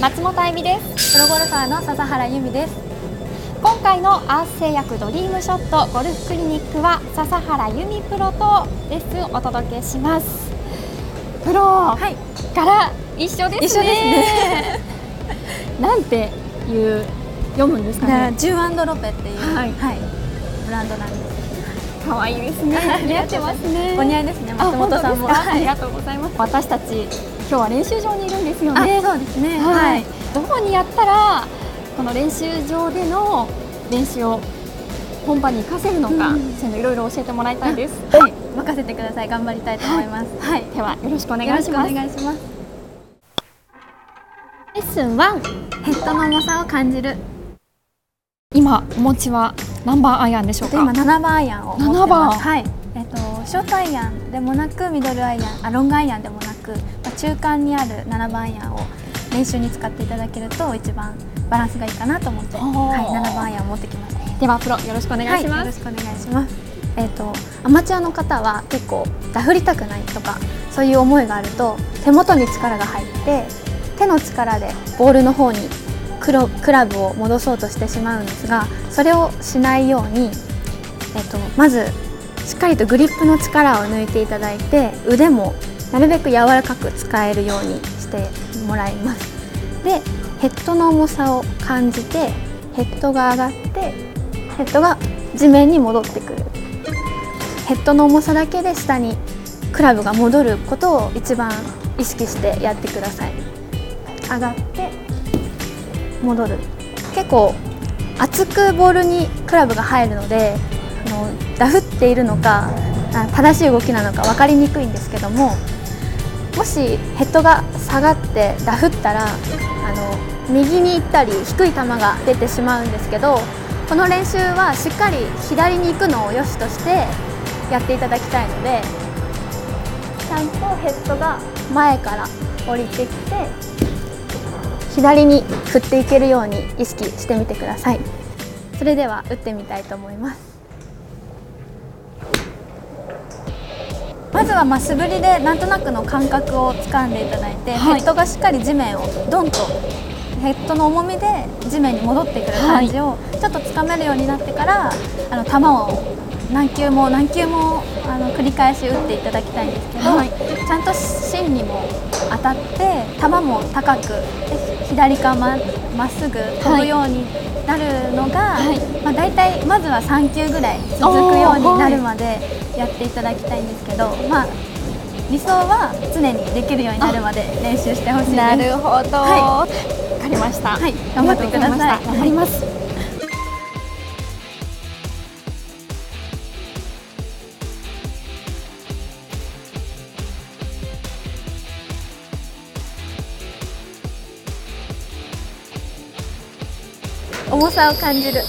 松本あゆみです。プロゴルファーの笹原由美です。今回のアース製薬ドリームショットゴルフクリニックは笹原由美プロとレッスンをお届けします。プロ、はい、から一緒ですね。一緒ですね。なんていう読むんですかね。ジュアンドロペっていう、はい、はい、ブランドなんです。可愛いですね。似合ってますね。お似合いですね。松本さんも。ありがとうございます。私たち今日は練習場にいるんですよね。そうですね。はい。どこにやったらこの練習場での練習を本番に活かせるのか、うん、そういうのいろいろ教えてもらいたいです。はい。任せてください。頑張りたいと思います。はい。ではよろしくお願いします。お願いします。レッスン1ヘッドの重さを感じる今お持ちは何番アイアンでしょうか？今7番アイアンを持ってますはいえっ、とショートアイアンでもなくミドルアイアンあロングアイアンでもなく、まあ、中間にある7番アイアンを練習に使っていただけると一番バランスがいいかなと思って、はい、7番アイアンを持ってきましたではプロよろしくお願いします、はい、よろしくお願いします。えーと、アマチュアの方は結構ダフりたくないとかそういう思いがあると手元に力が入って手の力でボールの方にクラブを戻そうとしてしまうんですがそれをしないように、えっと、まずしっかりとグリップの力を抜いていただいて腕もなるべく柔らかく使えるようにしてもらいます。でヘッドの重さを感じてヘッドが上がってヘッドが地面に戻ってくる。ヘッドの重さだけで下にクラブが戻ることを一番意識してやってください。上がって戻る。結構厚くボールにクラブが入るのであのダフっているのか正しい動きなのか分かりにくいんですけどももしヘッドが下がってダフったらあの右に行ったり低い球が出てしまうんですけどこの練習はしっかり左に行くのを良しとしてやっていただきたいのでちゃんとヘッドが前から降りてきて左に振っていけるように意識してみてください。それでは打ってみたいと思います。まずはま素振りでなんとなくの感覚をつかんでいただいて、はい、ヘッドがしっかり地面をドンとヘッドの重みで地面に戻ってくる感じをちょっとつかめるようになってからあの球を何球も何球もあの繰り返し打っていただきたいんですけど、はい、ちゃんと芯にも当たって球も高く左かままっすぐ飛ぶようになるのが、はい、まあ、大体まずは3球ぐらい続くようになるまでやっていただきたいんですけど、まあ、理想は常にできるようになるまで練習してほしいです。なるほど、はい、分かりました、はい、頑張ってください。頑張ります、重さを感じる。